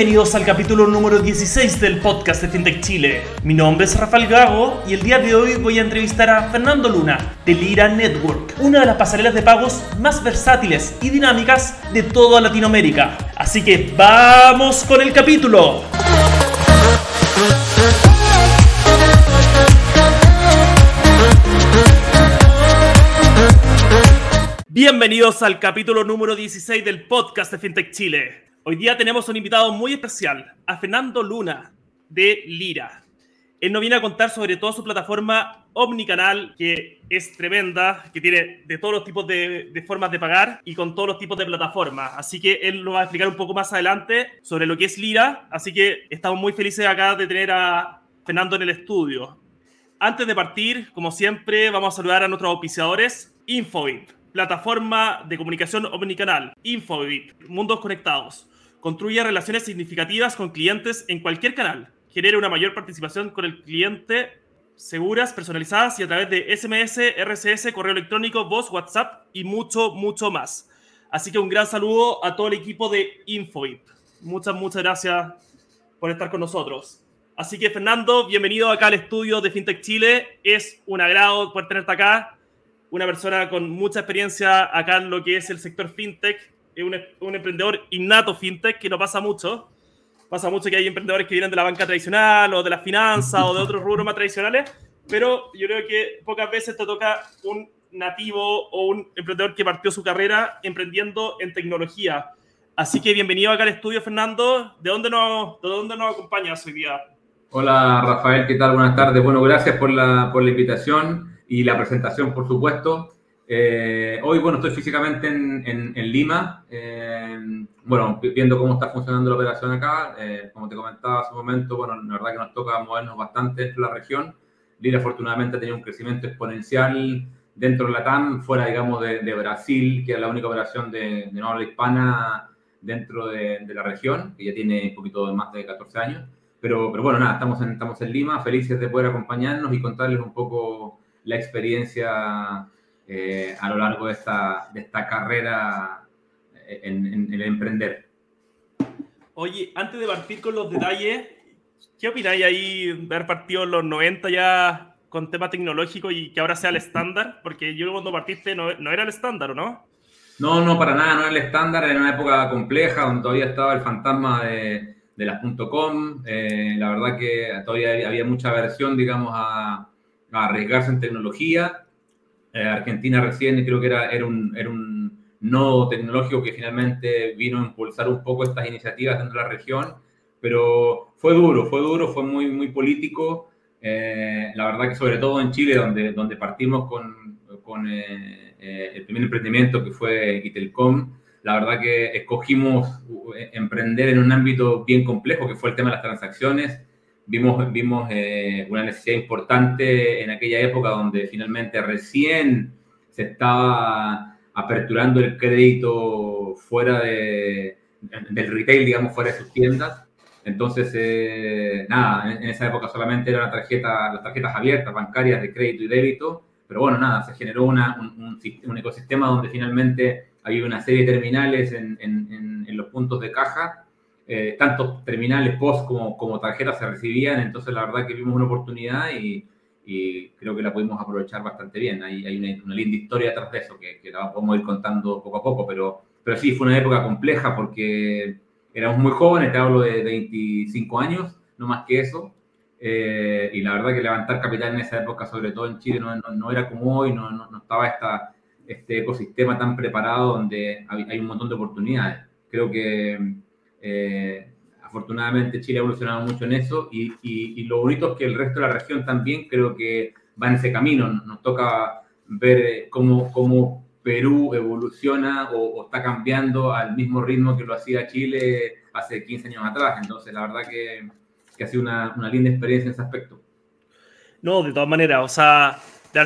Bienvenidos al capítulo número 16 del podcast de FinTech Chile. Mi nombre es Rafael Gago y el día de hoy voy a entrevistar a Fernando Luna de Lira Network, una de las pasarelas de pagos más versátiles y dinámicas de toda Latinoamérica. Así que vamos con el capítulo. Bienvenidos al capítulo número 16 del podcast de FinTech Chile. Hoy día tenemos un invitado muy especial, a Fernando Luna, de Lira. Él nos viene a contar sobre todo su plataforma Omnicanal, que es tremenda, que tiene de todos los tipos de, formas de pagar y con todos los tipos de plataformas. Así que él nos va a explicar un poco más adelante sobre lo que es Lira. Así que estamos muy felices acá de tener a Fernando en el estudio. Antes de partir, como siempre, vamos a saludar a nuestros auspiciadores, Infobip, plataforma de comunicación omnicanal, Infobip, mundos conectados construya relaciones significativas con clientes en cualquier canal, genere una mayor participación con el cliente, seguras, personalizadas y a través de SMS, RCS, correo electrónico, voz, WhatsApp y mucho, mucho más. Así que un gran saludo a todo el equipo de Infobip. Muchas, muchas gracias por estar con nosotros. Así que Fernando, bienvenido acá al estudio de FinTech Chile. Es un agrado poder tenerte acá. Una persona con mucha experiencia acá en lo que es el sector FinTech es un, un, emprendedor innato fintech que no pasa mucho. Pasa mucho que hay emprendedores que vienen de la banca tradicional o de las finanzas o de otros rubros más tradicionales, pero yo creo que pocas veces te toca un nativo o un emprendedor que partió su carrera emprendiendo en tecnología. Así que bienvenido acá al estudio, Fernando. ¿De dónde nos, de dónde nos acompañas hoy día? Hola, Rafael, ¿qué tal? Buenas tardes. Bueno, gracias por la, por la invitación y la presentación, por supuesto. Eh, hoy, bueno, estoy físicamente en, en, en Lima, eh, bueno, viendo cómo está funcionando la operación acá. Eh, como te comentaba hace un momento, bueno, la verdad que nos toca movernos bastante dentro de la región. Lira afortunadamente ha tenido un crecimiento exponencial dentro de la TAM, fuera, digamos, de, de Brasil, que es la única operación de, de habla hispana dentro de, de, la región, que ya tiene un poquito más de 14 años. Pero, pero bueno, nada, estamos en, estamos en Lima, felices de poder acompañarnos y contarles un poco la experiencia eh, a lo largo de esta, de esta carrera en, en, el emprender. Oye, antes de partir con los detalles, ¿qué opináis ahí de haber partido en los 90 ya con tema tecnológico y que ahora sea el estándar? Porque yo cuando partiste no, no era el estándar, ¿o no? No, no, para nada, no era el estándar, era una época compleja donde todavía estaba el fantasma de, de las .com, eh, la verdad que todavía había mucha aversión, digamos, a, a arriesgarse en tecnología, eh, Argentina recién creo que era, era, un, era un nodo tecnológico que finalmente vino a impulsar un poco estas iniciativas dentro de la región, pero fue duro, fue duro, fue muy, muy político. Eh, la verdad que sobre todo en Chile, donde, donde partimos con, con eh, eh el primer emprendimiento que fue Itelcom, la verdad que escogimos eh, emprender en un ámbito bien complejo, que fue el tema de las transacciones vimos, vimos eh, una necesidad importante en aquella época donde finalmente recién se estaba aperturando el crédito fuera de, del retail, digamos, fuera de sus tiendas. Entonces, eh, nada, en, esa época solamente eran tarjeta, las tarjetas abiertas, bancarias de crédito y débito, pero bueno, nada, se generó una, un, un, un, ecosistema donde finalmente había una serie de terminales en, en, en los puntos de caja eh, tanto terminales post como, como tarjetas se recibían, entonces la verdad que vimos una oportunidad y, y creo que la pudimos aprovechar bastante bien. Hay, hay una, una, linda historia detrás de eso que, que, la podemos ir contando poco a poco, pero, pero sí, fue una época compleja porque éramos muy jóvenes, te hablo de 25 años, no más que eso. Eh, y la verdad que levantar capital en esa época, sobre todo en Chile, no, no, no era como hoy, no, no, estaba esta, este ecosistema tan preparado donde hay, hay un montón de oportunidades. Creo que eh, afortunadamente Chile ha evolucionado mucho en eso y, y, y, lo bonito es que el resto de la región también creo que va en ese camino. Nos toca ver cómo, cómo Perú evoluciona o, o, está cambiando al mismo ritmo que lo hacía Chile hace 15 años atrás. Entonces, la verdad que, que ha sido una, una, linda experiencia en ese aspecto. No, de todas maneras, o sea,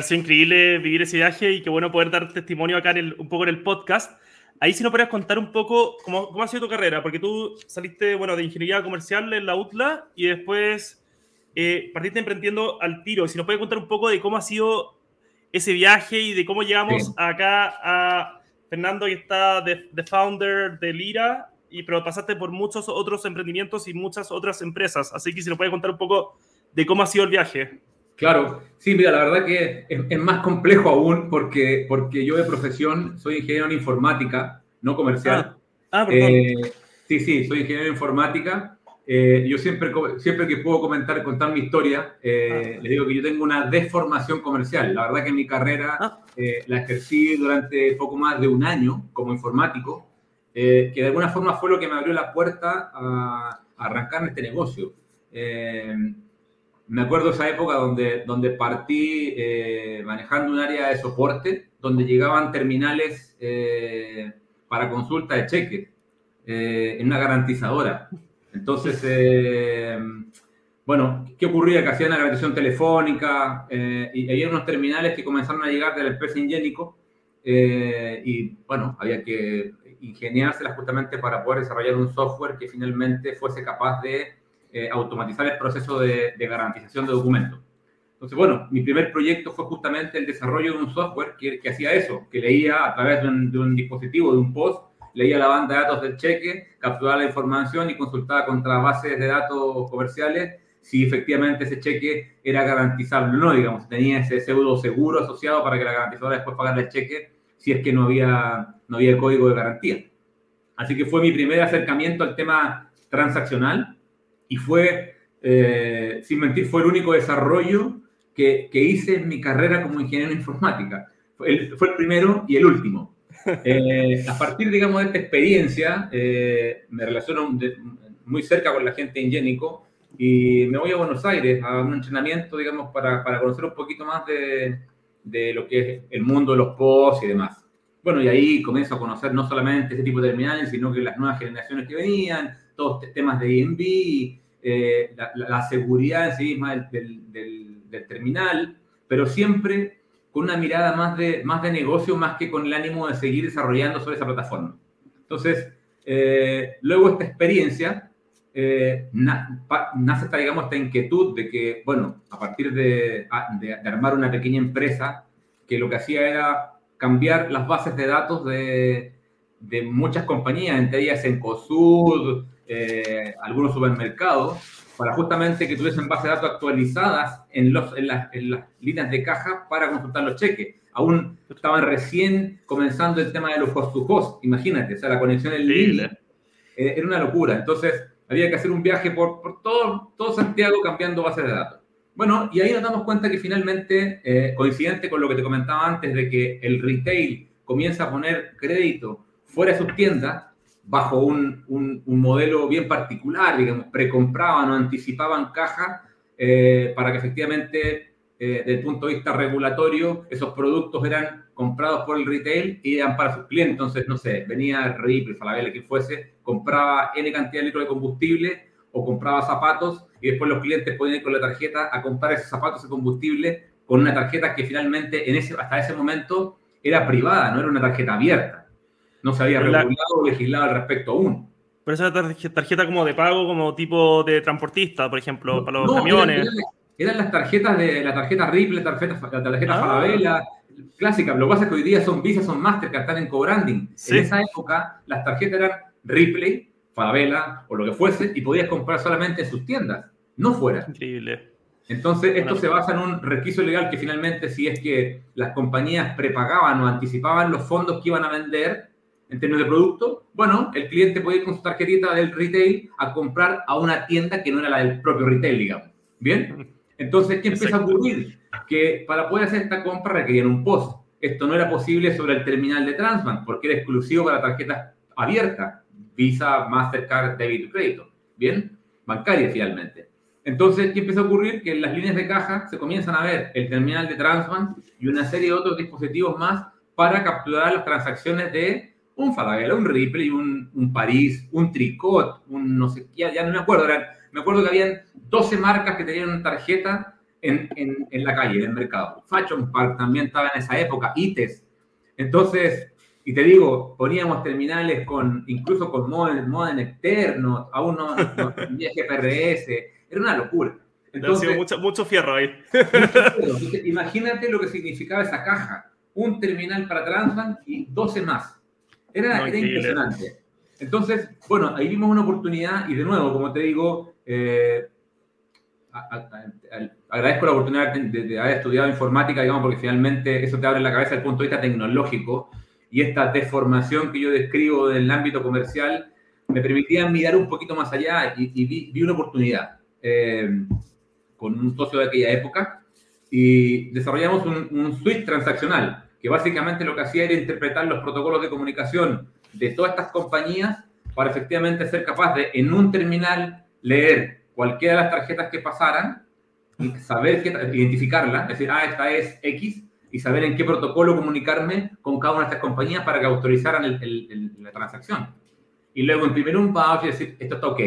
sido increíble vivir ese viaje y qué bueno poder dar testimonio acá en el, un poco en el podcast. Ahí si nos podrías contar un poco cómo, cómo, ha sido tu carrera, porque tú saliste, bueno, de ingeniería comercial en la UTLA y después eh, partiste emprendiendo al tiro. Si nos puedes contar un poco de cómo ha sido ese viaje y de cómo llegamos sí. acá a Fernando, que está de, de, founder de Lira, y, pero pasaste por muchos otros emprendimientos y muchas otras empresas. Así que si nos puede contar un poco de cómo ha sido el viaje. Claro, sí, mira, la verdad que es, más complejo aún porque, porque yo de profesión soy ingeniero en informática, no comercial. Ah, ah perdón. Eh, sí, sí, soy ingeniero en informática. Eh, yo siempre, siempre que puedo comentar, contar mi historia, eh, ah. les digo que yo tengo una deformación comercial. La verdad que mi carrera ah. la ejercí durante poco más de un año como informático, que de alguna forma fue lo que me abrió la puerta a, a arrancar este negocio me acuerdo esa época donde, donde partí eh, manejando un área de soporte, donde llegaban terminales eh, para consulta de cheques eh, en una garantizadora. Entonces, bueno, ¿qué ocurría? Que hacían la garantización telefónica y había unos terminales que comenzaron a llegar del empresa ingénico y, bueno, había que ingeniárselas justamente para poder desarrollar un software que finalmente fuese capaz de eh, automatizar el proceso de, garantización de documentos. Entonces, bueno, mi primer proyecto fue justamente el desarrollo de un software que, hacía eso, que leía a través de un, dispositivo, de un post, leía la banda de datos del cheque, capturaba la información y consultaba contra bases de datos comerciales si efectivamente ese cheque era garantizable o no, digamos, tenía ese pseudo seguro asociado para que la garantizadora después pagara el cheque si es que no había, no había código de garantía. Así que fue mi primer acercamiento al tema transaccional y fue, eh, sin mentir, fue el único desarrollo que, que, hice en mi carrera como ingeniero en informática. Fue el, fue el primero y el último. Eh, a partir, digamos, de esta experiencia, eh, me relaciono muy cerca con la gente de Ingénico y me voy a Buenos Aires a un entrenamiento, digamos, para, para conocer un poquito más de, de, lo que es el mundo de los POS y demás. Bueno, y ahí comienzo a conocer no solamente ese tipo de terminales, sino que las nuevas generaciones que venían, todos temas de INV, eh, la, seguridad en sí misma del, del, terminal, pero siempre con una mirada más de, más de negocio, más que con el ánimo de seguir desarrollando sobre esa plataforma. Entonces, eh, luego esta experiencia, eh, nace esta, digamos, esta inquietud de que, bueno, a partir de, de, armar una pequeña empresa, que lo que hacía era cambiar las bases de datos de, de muchas compañías, entre ellas Encosud, eh, algunos supermercados para justamente que tuviesen bases de datos actualizadas en, los, en, las, líneas de caja para consultar los cheques. Aún estaban recién comenzando el tema de los host to host, imagínate, o sea, la conexión en línea. Eh, era una locura. Entonces, había que hacer un viaje por, por todo, todo Santiago cambiando bases de datos. Bueno, y ahí nos damos cuenta que finalmente, eh, coincidente con lo que te comentaba antes, de que el retail comienza a poner crédito fuera de sus tiendas, bajo un, un, modelo bien particular, digamos, precompraban o anticipaban caja eh, para que efectivamente, eh, desde el punto de vista regulatorio, esos productos eran comprados por el retail y eran para sus clientes. Entonces, no sé, venía RIP, el Falabella, quien fuese, compraba N cantidad de litros de combustible o compraba zapatos y después los clientes podían ir con la tarjeta a comprar esos zapatos de combustible con una tarjeta que finalmente en ese, hasta ese momento era privada, no era una tarjeta abierta no se había regulado o legislado al respecto aún. Pero esa tarjeta como de pago, como tipo de transportista, por ejemplo, para los camiones. Eran, las tarjetas de la tarjeta Ripple, la tarjeta, la tarjeta ah. Falabella, clásica. Lo que pasa es que hoy día son Visa, son Mastercard, están en co-branding. En esa época, las tarjetas eran Ripley, Falabella o lo que fuese, y podías comprar solamente en sus tiendas, no fuera. Increíble. Entonces, esto se basa en un requisito legal que finalmente, si es que las compañías prepagaban o anticipaban los fondos que iban a vender, en términos de producto, bueno, el cliente puede ir con su tarjetita del retail a comprar a una tienda que no era la del propio retail, digamos. ¿Bien? Entonces, ¿qué empieza a ocurrir? Que para poder hacer esta compra requerían un POS. Esto no era posible sobre el terminal de Transbank porque era exclusivo para tarjetas abiertas, Visa, Mastercard, débito y crédito. ¿Bien? Bancaria finalmente. Entonces, ¿qué empieza a ocurrir? Que en las líneas de caja se comienzan a ver el terminal de Transbank y una serie de otros dispositivos más para capturar las transacciones de un Falabella, un Ripley, un, un París, un Tricot, un no sé, ya, ya no me acuerdo, me acuerdo que habían 12 marcas que tenían tarjeta en, en, en, la calle, en el mercado. Fashion Park también estaba en esa época, ITES. Entonces, y te digo, poníamos terminales con, incluso con modem, externo, aún no, no GPRS, era una locura. Entonces, mucho, mucho fierro ahí. imagínate lo que significaba esa caja. Un terminal para Transbank y 12 más. Era, impresionante. Entonces, bueno, ahí vimos una oportunidad y de nuevo, como te digo, eh, agradezco la oportunidad de, haber estudiado informática, digamos, porque finalmente eso te abre la cabeza desde el punto de vista tecnológico y esta deformación que yo describo del ámbito comercial me permitía mirar un poquito más allá y, vi, una oportunidad eh, con un socio de aquella época y desarrollamos un, un switch transaccional que básicamente lo que hacía era interpretar los protocolos de comunicación de todas estas compañías para efectivamente ser capaz de en un terminal leer cualquiera de las tarjetas que pasaran y saber qué, identificarla, decir, ah, esta es X, y saber en qué protocolo comunicarme con cada una de estas compañías para que autorizaran la transacción. Y luego imprimir un voucher y decir, esto está ok.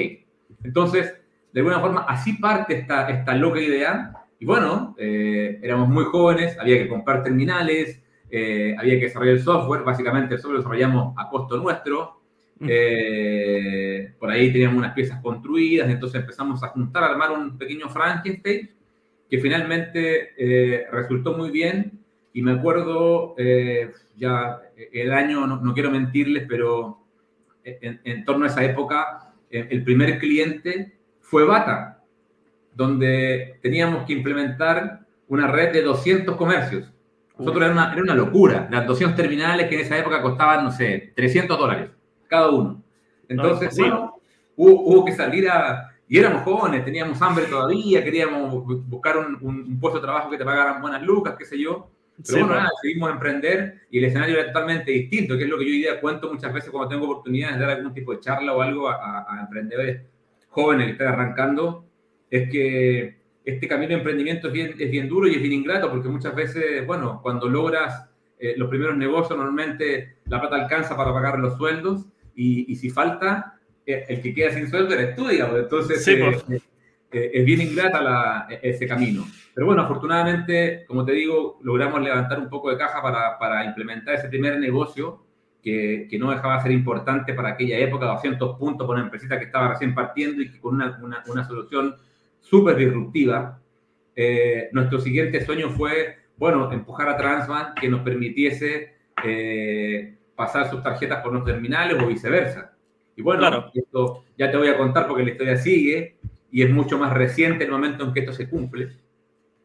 Entonces, de alguna forma, así parte esta, esta loca idea. Y bueno, eh, éramos muy jóvenes, había que comprar terminales, eh, había que desarrollar el software, básicamente el software lo desarrollamos a costo nuestro, eh, por ahí teníamos unas piezas construidas, entonces empezamos a juntar, a armar un pequeño Frankenstein que finalmente eh, resultó muy bien. Y me acuerdo, eh, ya el año, no, quiero mentirles, pero en, torno a esa época, el primer cliente fue Bata, donde teníamos que implementar una red de 200 comercios. Nosotros era una, era una locura. Las 200 terminales que en esa época costaban, no sé, 300 dólares cada uno. Entonces, bueno, hubo, que salir a... Y éramos jóvenes, teníamos hambre todavía, queríamos buscar un, puesto de trabajo que te pagaran buenas lucas, qué sé yo. Pero bueno, nada, seguimos a emprender y el escenario era totalmente distinto, que es lo que yo hoy día cuento muchas veces cuando tengo oportunidades de dar algún tipo de charla o algo a, emprendedores jóvenes que están arrancando, es que este camino de emprendimiento es bien, es bien duro y es bien ingrato, porque muchas veces, bueno, cuando logras eh, los primeros negocios, normalmente la plata alcanza para pagar los sueldos, y, si falta, eh, el que queda sin sueldo eres tú, digamos. Entonces, eh, pues. eh, es bien ingrata ese camino. Pero bueno, afortunadamente, como te digo, logramos levantar un poco de caja para, para implementar ese primer negocio que, que, no dejaba de ser importante para aquella época, 200 puntos con una empresita que estaba recién partiendo y con una, una, una solución súper disruptiva. nuestro siguiente sueño fue, bueno, empujar a Transman que nos permitiese pasar sus tarjetas por los terminales o viceversa. Y bueno, esto ya te voy a contar porque la historia sigue y es mucho más reciente el momento en que esto se cumple.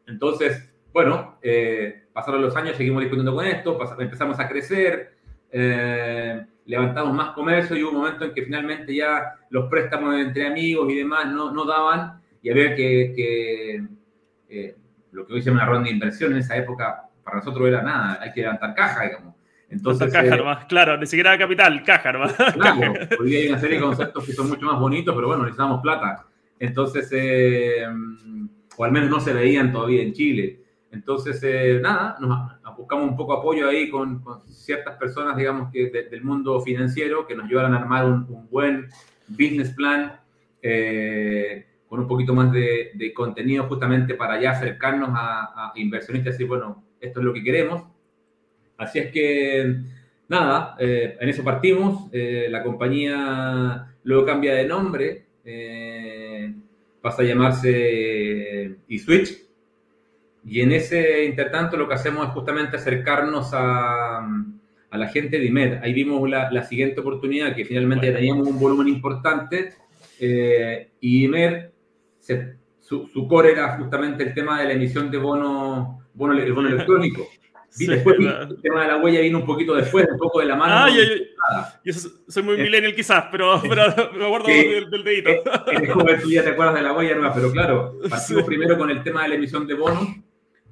Entonces, bueno, eh, pasaron los años, seguimos discutiendo con esto, empezamos a crecer, eh, levantamos más comercio y hubo un momento en que finalmente ya los préstamos entre amigos y demás no, no daban y había que, que eh, lo que hoy se llama una ronda de inversión en esa época para nosotros era nada, hay que levantar caja, digamos. Entonces, caja eh, claro, ni siquiera capital, caja Claro, hoy día hay una serie de conceptos que son mucho más bonitos, pero bueno, necesitamos plata. Entonces, eh, o al menos no se veían todavía en Chile. Entonces, eh, nada, nos buscamos un poco apoyo ahí con, ciertas personas, digamos, que del mundo financiero que nos ayudaran a armar un, buen business plan con un poquito más de, contenido justamente para ya acercarnos a, a inversionistas y decir, bueno, esto es lo que queremos Así es que, nada, eh, en eso partimos. Eh, la compañía luego cambia de nombre, eh, pasa a llamarse eSwitch. Y en ese intertanto lo que hacemos es justamente acercarnos a, a la gente de IMED. Ahí vimos la, la siguiente oportunidad, que finalmente teníamos un volumen importante. y IMED, su, su, core era justamente el tema de la emisión de bono, bono, el bono electrónico. Después el tema de la huella vino un poquito después, un poco de la mano. Ah, yo, soy muy millennial quizás, pero, pero me acuerdo del, dedito. En el joven tú ya te acuerdas de la huella nueva, pero claro, partimos primero con el tema de la emisión de bonos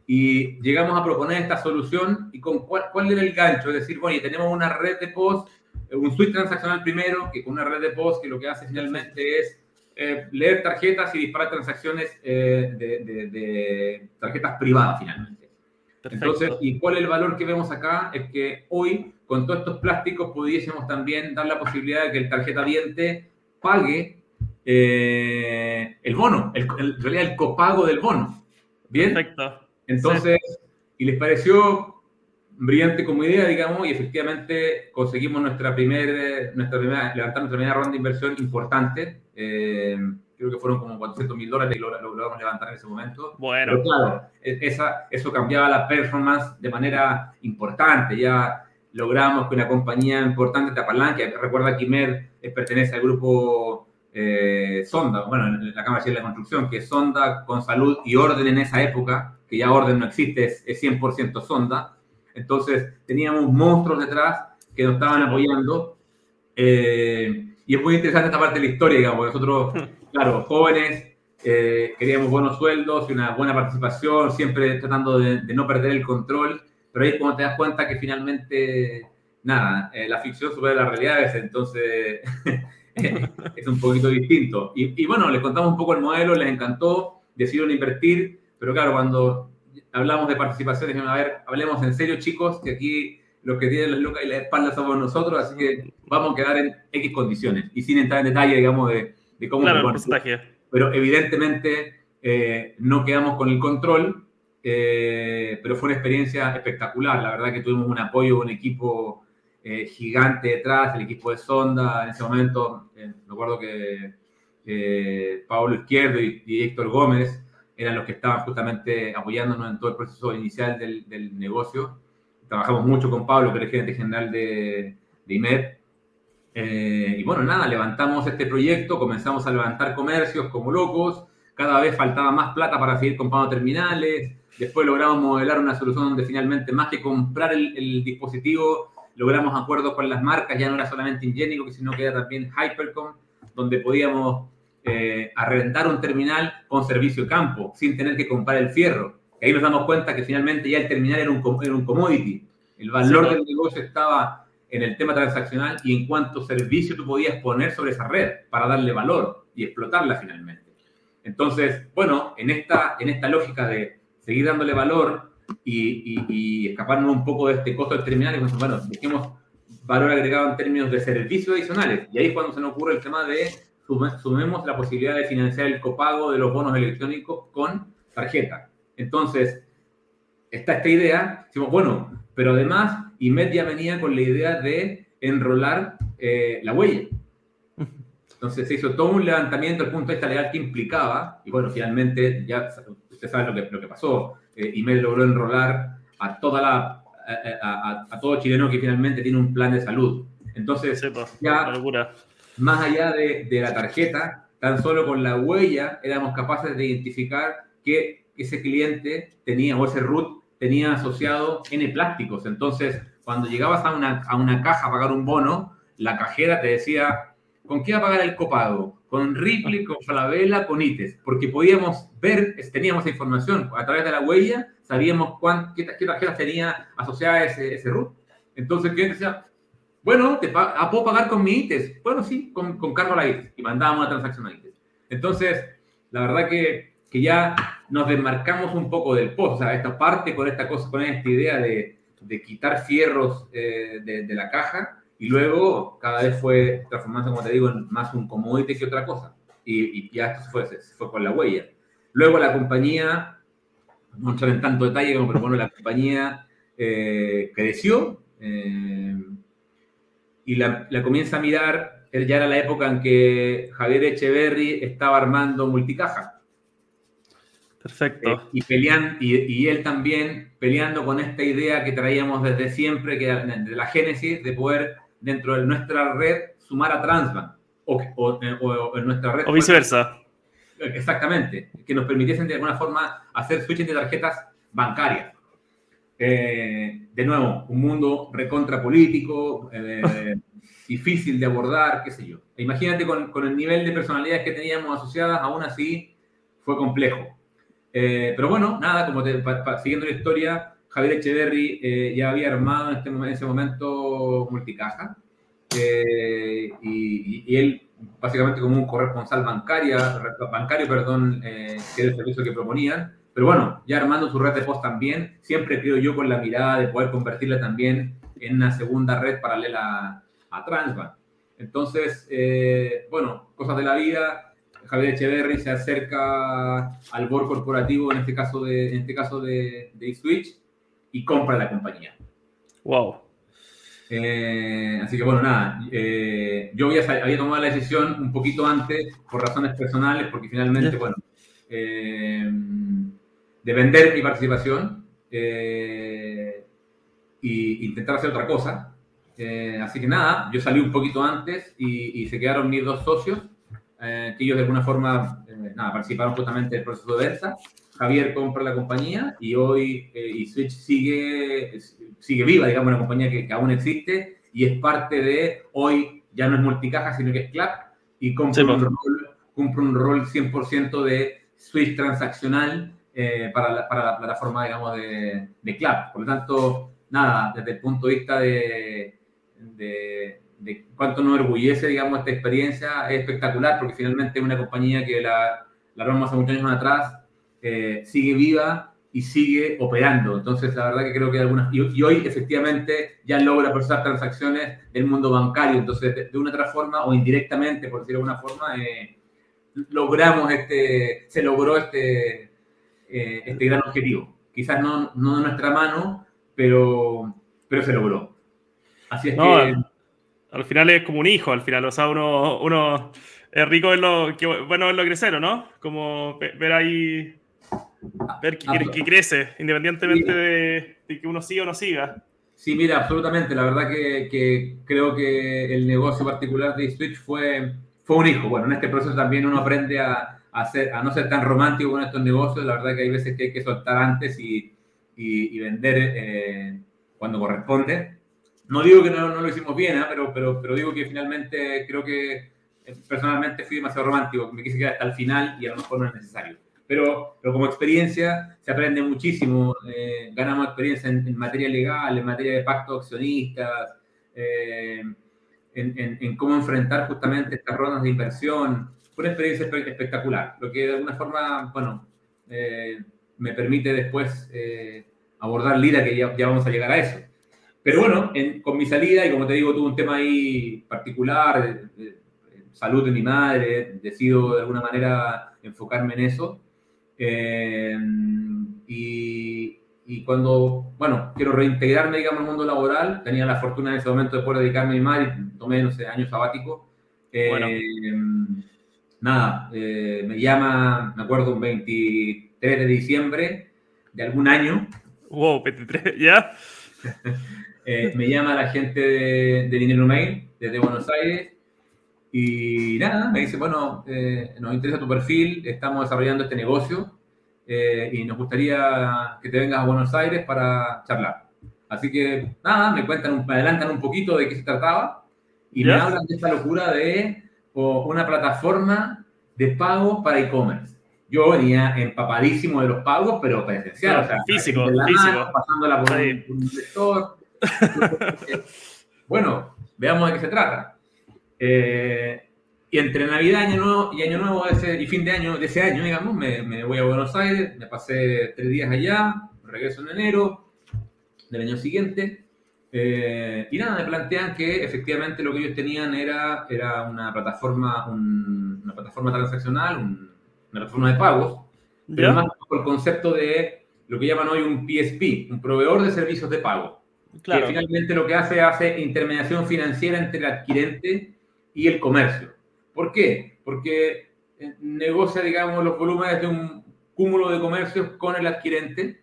y llegamos a proponer esta solución y con cuál, cuál era el gancho, es decir, bueno, y tenemos una red de post, un suite transaccional primero, que con una red de post que lo que hace finalmente es eh, leer tarjetas y disparar transacciones eh, de, de, de tarjetas privadas finalmente. Entonces, ¿y cuál es el valor que vemos acá? Es que hoy, con todos estos plásticos, pudiésemos también dar la posibilidad de que el tarjeta diente pague eh, el bono, el, en realidad el copago del bono. ¿Bien? Perfecto. Entonces, y les pareció brillante como idea, digamos, y efectivamente conseguimos nuestra primera, nuestra primera, levantar nuestra primera ronda de inversión importante. Eh, creo que fueron como 400 mil dólares y lo, logramos levantar en ese momento. Bueno. Pero claro, e, esa, eso cambiaba la performance de manera importante. Ya logramos que una compañía importante, Tapalanque, recuerda que Imer pertenece al grupo eh, Sonda, bueno, en la Cámara de la Construcción, que es Sonda con salud y orden en esa época, que ya orden no existe, es, 100% Sonda. Entonces teníamos monstruos detrás que nos estaban apoyando. Eh, y es muy interesante esta parte de la historia, digamos. Nosotros, claro, jóvenes, eh, queríamos buenos sueldos y una buena participación, siempre tratando de, no perder el control. Pero ahí es cuando te das cuenta que finalmente, nada, la ficción supera las realidades. Entonces. es un poquito distinto. Y, bueno, les contamos un poco el modelo, les encantó, decidieron invertir, pero claro, cuando hablamos de participación, dijeron, a ver, hablemos en serio, chicos, que aquí los que tienen las lucas y la espalda somos nosotros, así que vamos a quedar en X condiciones. Y sin entrar en detalle, digamos, de, cómo... Claro, pero evidentemente eh, no quedamos con el control, eh, pero fue una experiencia espectacular. La verdad que tuvimos un apoyo, un equipo eh, gigante detrás, el equipo de Sonda, en ese momento, me acuerdo que Pablo Izquierdo y, Héctor Gómez eran los que estaban justamente apoyándonos en todo el proceso inicial del, negocio. Trabajamos mucho con Pablo, que era el gerente general de, de IMED. y bueno, nada, levantamos este proyecto, comenzamos a levantar comercios como locos, cada vez faltaba más plata para seguir comprando terminales, después logramos modelar una solución donde finalmente más que comprar el, el dispositivo, logramos acuerdos con las marcas, ya no era solamente Ingenico, sino que era también Hypercom, donde podíamos eh, arrendar un terminal con servicio campo, sin tener que comprar el fierro. Y ahí nos damos cuenta que finalmente ya el terminal era un, era un commodity. El valor del negocio estaba en el tema transaccional y en cuánto servicio tú podías poner sobre esa red para darle valor y explotarla finalmente. Entonces, bueno, en esta, en esta lógica de seguir dándole valor, y, escaparnos un poco de este costo del terminal y bueno, busquemos valor agregado en términos de servicios adicionales. Y ahí es cuando se nos ocurre el tema de sumemos la posibilidad de financiar el copago de los bonos electrónicos con tarjeta. Entonces, está esta idea, decimos, bueno, pero además IMED ya venía con la idea de enrolar eh, la huella. Entonces se hizo todo un levantamiento del punto de vista legal que implicaba, y bueno, finalmente ya usted sabe lo que, lo que pasó eh, y me logró enrolar a toda la a, todo chileno que finalmente tiene un plan de salud. Entonces, ya más allá de, de, la tarjeta, tan solo con la huella éramos capaces de identificar que ese cliente tenía o ese root tenía asociado N plásticos. Entonces, cuando llegabas a una, a una caja a pagar un bono, la cajera te decía, ¿con qué va a pagar el copago? con Ripley, con Falabella, con ITES, porque podíamos ver, teníamos información a través de la huella, sabíamos cuán, qué, tarjetas tenía asociada ese, ese root. Entonces el cliente decía, bueno, te ah, ¿puedo pagar con mi ITES? Bueno, sí, con, con cargo a la ITES. Y mandábamos una transacción a ITES. Entonces, la verdad que, que ya nos desmarcamos un poco del post, o sea, esta parte con esta cosa, con esta idea de, de quitar fierros eh, de, la caja y luego cada vez fue transformándose, como te digo, en más un commodity que otra cosa. Y, ya esto fue, se fue con la huella. Luego la compañía, no entrar en tanto detalle, pero bueno, la compañía eh, creció eh, y la, la, comienza a mirar. Ya era la época en que Javier Echeverry estaba armando multicaja. Perfecto. Eh, y, pelean, y, y, él también peleando con esta idea que traíamos desde siempre, que de la génesis, de poder dentro de nuestra red sumar a Transbank o, en nuestra red. O viceversa. Exactamente, que nos permitiesen de alguna forma hacer switching de tarjetas bancarias. Eh, de nuevo, un mundo recontra político, eh, difícil de abordar, qué sé yo. Imagínate con, con, el nivel de personalidades que teníamos asociadas, aún así fue complejo. Eh, pero bueno, nada, como siguiendo la historia, Javier Echeverry eh, ya había armado en, este, en ese momento multicaja y, él básicamente como un corresponsal bancaria, bancario, perdón, que era el servicio que proponían, pero bueno, ya armando su red de post también, siempre creo yo con la mirada de poder convertirla también en una segunda red paralela a Transbank. Entonces, bueno, cosas de la vida, Javier Echeverry se acerca al board corporativo, en este caso de, en este caso de, de eSwitch, y compra la compañía. Wow. Eh, así que bueno, nada, eh, yo había, había, tomado la decisión un poquito antes por razones personales, porque finalmente, bueno, eh, de vender mi participación e intentar hacer otra cosa. Eh, así que nada, yo salí un poquito antes y, se quedaron mis dos socios, eh, que ellos de alguna forma eh, nada, participaron justamente del proceso de venta. Javier compra la compañía y hoy y Switch sigue, sigue viva, digamos, una compañía que, aún existe y es parte de, hoy ya no es multicaja, sino que es CLAP y cumple, un, rol, cumple un rol 100% de Switch transaccional para, la, para, la, plataforma, digamos, de, de CLAP. Por lo tanto, nada, desde el punto de vista de, de, cuánto nos orgullece, digamos, esta experiencia, es espectacular porque finalmente es una compañía que la, la hace muchos años atrás, eh, sigue viva y sigue operando. Entonces, la verdad que creo que algunas... Y, hoy, efectivamente, ya logra procesar transacciones del mundo bancario. Entonces, de, una otra forma, o indirectamente, por decirlo de alguna forma, eh, logramos este... Se logró este, eh, este gran objetivo. Quizás no, no de nuestra mano, pero, pero se logró. Así es que... Al final es como un hijo, al final, o sea, uno, uno es rico verlo, que, bueno verlo crecer, ¿no? Como ver ahí, ver que, ah, crece, independientemente de, que uno siga o no siga. Sí, mira, absolutamente. La verdad que, que, creo que el negocio particular de Switch fue, fue un hijo. Bueno, en este proceso también uno aprende a, a, a no ser tan romántico con estos negocios. La verdad que hay veces que hay que soltar antes y, y, vender eh, cuando corresponde. No digo que no, no lo hicimos bien, ¿eh? pero, pero, pero digo que finalmente creo que eh, personalmente fui demasiado romántico, me quise quedar hasta el final y a lo mejor no es necesario. Pero, pero como experiencia se aprende muchísimo, eh, ganamos experiencia en, materia legal, en materia de pacto accionistas, en, en, en, cómo enfrentar justamente estas rondas de inversión. Una experiencia espectacular, lo que de alguna forma, bueno, me permite después abordar Lira, que ya, ya vamos a llegar a eso. Pero bueno, con mi salida, y como te digo, tuve un tema ahí particular, de, salud de mi madre, decido de alguna manera enfocarme en eso. Eh, y, y, cuando, bueno, quiero reintegrarme, digamos, al mundo laboral, tenía la fortuna en ese momento de poder dedicarme a mi madre, tomé, no sé, año sabático. Eh, nada, eh, me llama, me acuerdo, un 23 de diciembre de algún año. Wow, 23, ¿ya? Eh, me llama la gente de, Dinero Mail desde Buenos Aires y nada, me dice, bueno, eh, nos interesa tu perfil, estamos desarrollando este negocio eh, y nos gustaría que te vengas a Buenos Aires para charlar. Así que nada, me cuentan, me adelantan un poquito de qué se trataba y me hablan de esta locura de una plataforma de pago para e-commerce. Yo venía empapadísimo de los pagos, pero presencial, o sea, físico, físico. pasándola por un, un lector, bueno, veamos de qué se trata. Eh, y entre Navidad año nuevo, y Año Nuevo ese, y fin de año de ese año, digamos, me, voy a Buenos Aires, me pasé tres días allá, regreso en enero del año siguiente. Eh, y nada, me plantean que efectivamente lo que ellos tenían era, era una plataforma, una plataforma transaccional, una plataforma de pagos, pero más por el concepto de lo que llaman hoy un PSP, un proveedor de servicios de pago. Que finalmente lo que hace hace intermediación financiera entre el adquirente y el comercio. ¿Por qué? Porque eh, negocia, digamos, los volúmenes de un cúmulo de comercios con el adquirente,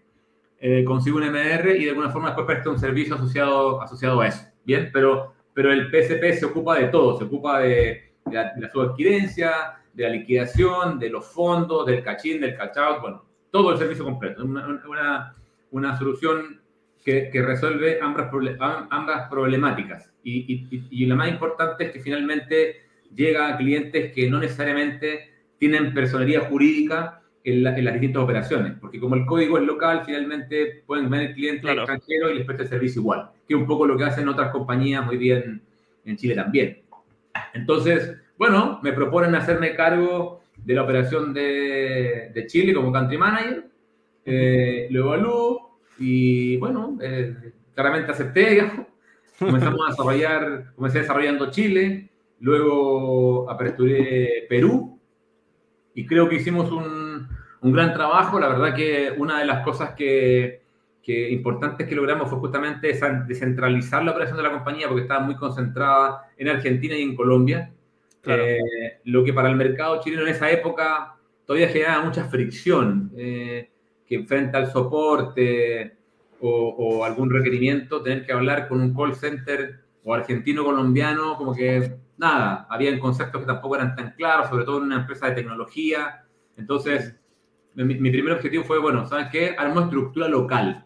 eh, consigue un MR y de alguna forma después presta un servicio asociado, asociado a eso. Bien, pero, pero el PSP se ocupa de todo, se ocupa de, la, subadquirencia, de la liquidación, de los fondos, del cachín, del catch bueno, todo el servicio completo. Una, una, una solución que, resuelve ambas, ambas problemáticas. Y, y, la más importante es que finalmente llega a clientes que no necesariamente tienen personería jurídica en, las distintas operaciones, porque como el código es local, finalmente pueden ver el cliente extranjero y les presta el servicio igual, que es un poco lo que hacen otras compañías muy bien en Chile también. Entonces, bueno, me proponen hacerme cargo de la operación de, de Chile como country manager, eh, lo evalúo, y bueno, eh, claramente acepté, digamos. Comenzamos a desarrollar, comencé desarrollando Chile, luego aperturé Perú y creo que hicimos un, un gran trabajo. La verdad que una de las cosas que, que importantes que logramos fue justamente descentralizar la operación de la compañía porque estaba muy concentrada en Argentina y en Colombia. Eh, lo que para el mercado chileno en esa época todavía generaba mucha fricción. Eh, que frente al soporte o, algún requerimiento, tener que hablar con un call center o argentino-colombiano, como que nada, habían conceptos que tampoco eran tan claros, sobre todo en una empresa de tecnología. Entonces, mi, primer objetivo fue, bueno, ¿sabes qué? Armó estructura local,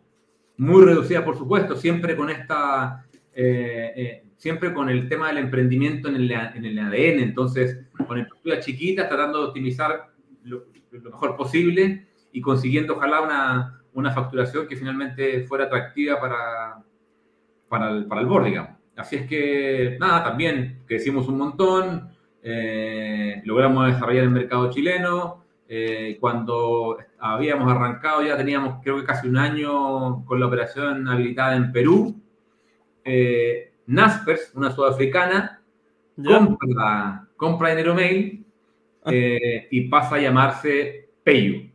muy reducida, por supuesto, siempre con esta, eh, eh, siempre con el tema del emprendimiento en el, en el ADN, entonces, con estructura chiquita, tratando de optimizar lo, mejor posible y consiguiendo, ojalá, una, una, facturación que finalmente fuera atractiva para, para, el, para el board, digamos. Así es que, nada, también crecimos un montón, eh, logramos desarrollar el mercado chileno, eh, cuando habíamos arrancado ya teníamos creo que casi un año con la operación habilitada en Perú. Eh, Naspers, una sudafricana, compra, compra Enero Mail eh, y pasa a llamarse Payu.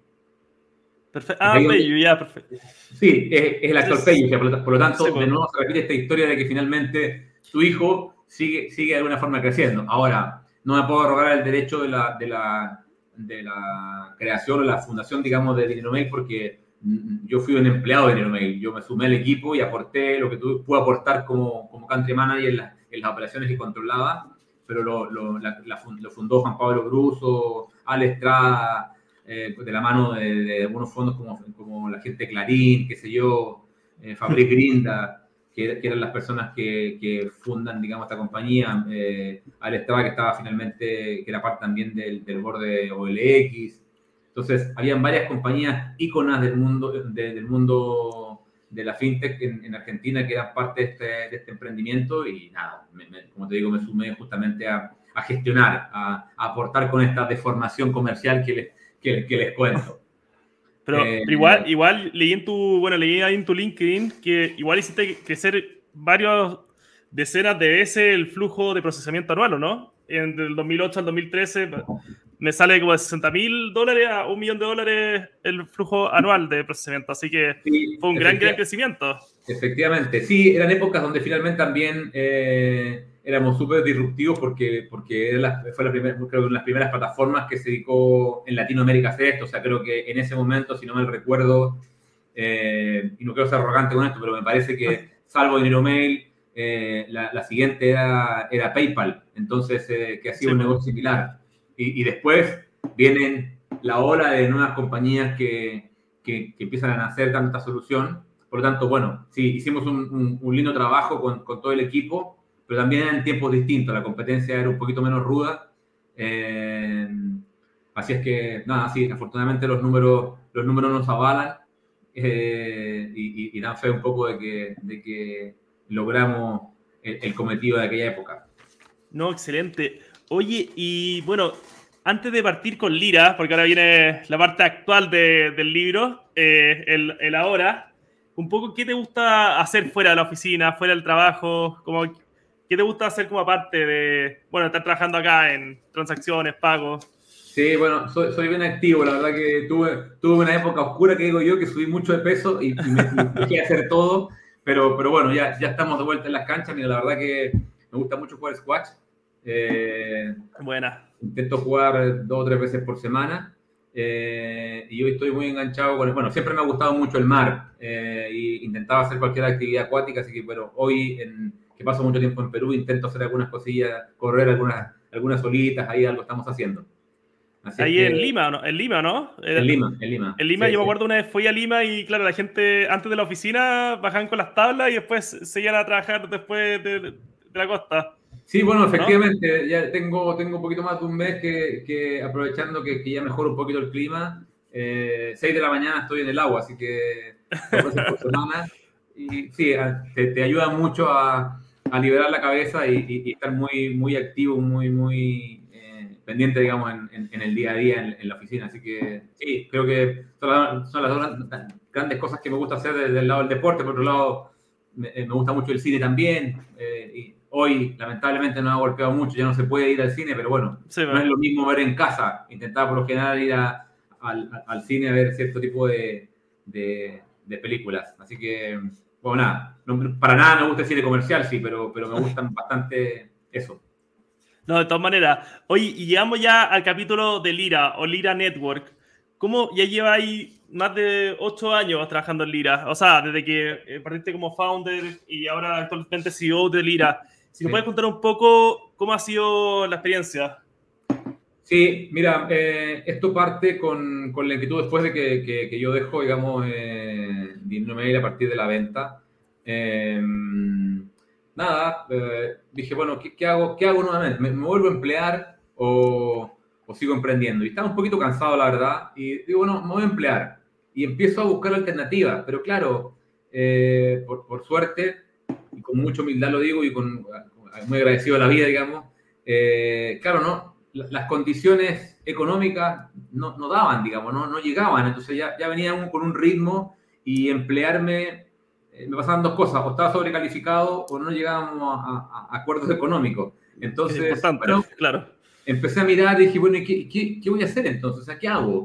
Perfecto. Ah, Payu, ya, perfecto. Sí, es, el actor Payu. Por, lo tanto, de pues. nuevo se repite esta historia de que finalmente su hijo sigue, sigue de alguna forma creciendo. Ahora, no me puedo rogar el derecho de la, de la de la creación o la fundación, digamos, de Dinero Mail porque yo fui un empleado de Dinero Mail. Yo me sumé al equipo y aporté lo que tú, pude aportar como, como country manager en, en las operaciones que controlaba, pero lo, lo, lo fundó Juan Pablo Bruso, Ale Estrada, eh, de la mano de, algunos fondos como, como la gente Clarín, qué sé yo, eh, Fabric Grinda que, eran las personas que, que, fundan, digamos, esta compañía. Eh, Estrada, que estaba finalmente, que era parte también del, del board de OLX. Entonces, habían varias compañías íconas del mundo, del mundo de la fintech en, Argentina que eran parte de este, de este emprendimiento y nada, como te digo, me sumé justamente a, a gestionar, a, a, aportar con esta deformación comercial que les, que, que les cuento. Pero, eh, igual, igual leí en tu, bueno, leí ahí en tu LinkedIn que igual hiciste crecer varios decenas de veces el flujo de procesamiento anual, ¿o no? En, del 2008 al 2013 me sale como de 60 mil dólares a un millón de dólares el flujo anual de procesamiento, así que fue un gran, gran crecimiento. Efectivamente, sí, eran épocas donde finalmente también eh, éramos súper disruptivos porque, porque fue la primera, creo que una de las primeras plataformas que se dedicó en Latinoamérica a hacer esto. O sea, creo que en ese momento, si no me recuerdo, eh, y no quiero ser arrogante con esto, pero me parece que, salvo Dinero Mail, eh, la, siguiente era, era PayPal, entonces, eh, que hacía un negocio similar. Y, después vienen la ola de nuevas compañías que, que, empiezan a nacer dando esta solución. Por lo tanto, bueno, sí, hicimos un, un, lindo trabajo con, con todo el equipo pero también en tiempos distintos, la competencia era un poquito menos ruda. Eh, así es que, nada, sí, afortunadamente los números, los números nos avalan eh, y, dan fe un poco de que, de que logramos el, cometido de aquella época. No, excelente. Oye, y bueno, antes de partir con Lira, porque ahora viene la parte actual del libro, eh, el, el, ahora, un poco, ¿qué te gusta hacer fuera de la oficina, fuera del trabajo? Como, ¿Qué te gusta hacer como aparte de, bueno, estar trabajando acá en transacciones, pagos? Sí, bueno, soy, soy bien activo. La verdad que tuve, tuve una época oscura que digo yo, que subí mucho de peso y, me, dejé hacer todo. Pero, pero bueno, ya, ya estamos de vuelta en las canchas. Mira, la verdad que me gusta mucho jugar squash. Eh, Buena. Intento jugar dos o tres veces por semana. Eh, y hoy estoy muy enganchado con el, bueno, siempre me ha gustado mucho el mar eh, y intentaba hacer cualquier actividad acuática, así que bueno, hoy en, que paso mucho tiempo en Perú, intento hacer algunas cosillas, correr algunas, algunas solitas, ahí algo estamos haciendo. ahí en Lima, ¿no? En Lima, ¿no? En Lima, en Lima. En Lima, yo me acuerdo una vez fui a Lima y claro, la gente antes de la oficina bajaban con las tablas y después seguían a trabajar después de, la costa. Sí, bueno, efectivamente, ya tengo, tengo un poquito más de un mes que, que aprovechando que, que, ya mejora un poquito el clima, eh, 6 de la mañana estoy en el agua, así que por semana. Y sí, te, te ayuda mucho a, a liberar la cabeza y, estar muy, muy activo, muy, muy eh, pendiente, digamos, en, en, el día a día en, la oficina. Así que sí, creo que son, las dos grandes cosas que me gusta hacer desde el lado del deporte. Por otro lado, me, eh, gusta mucho el cine también. Eh, y hoy, lamentablemente, no ha golpeado mucho, ya no se puede ir al cine, pero bueno, no es lo mismo ver en casa. Intentaba por lo general ir al, al, cine a ver cierto tipo de, de, de películas. Así que bueno, nada, para nada me gusta el cine comercial, sí, pero, pero me gustan bastante eso. No, de todas maneras. Hoy y llegamos ya al capítulo de Lira o Lira Network. ¿cómo ya lleva ahí más de ocho años trabajando en Lira? O sea, desde que eh, partiste como founder y ahora actualmente CEO de Lira. Si nos puedes contar un poco cómo ha sido la experiencia. Sí, mira, eh, esto parte con, con, la inquietud después de que, que, yo dejo, digamos, eh, a partir de la venta. Eh, nada, eh, dije, bueno, ¿qué, hago, ¿qué hago nuevamente? ¿Me, vuelvo a emplear o, o, sigo emprendiendo? Y estaba un poquito cansado, la verdad, y digo, bueno, me voy a emplear. Y empiezo a buscar alternativas, pero claro, por, por, suerte, y con mucha humildad lo digo, y con, muy agradecido a la vida, digamos, claro, no las condiciones económicas no, no, daban, digamos, no, no llegaban. Entonces ya, ya venía con un ritmo y emplearme, eh, me pasaban dos cosas, o estaba sobrecalificado o no llegábamos a, acuerdos económicos. Entonces, bueno, claro. empecé a mirar y dije, bueno, ¿qué, qué, qué voy a hacer entonces? ¿A qué hago?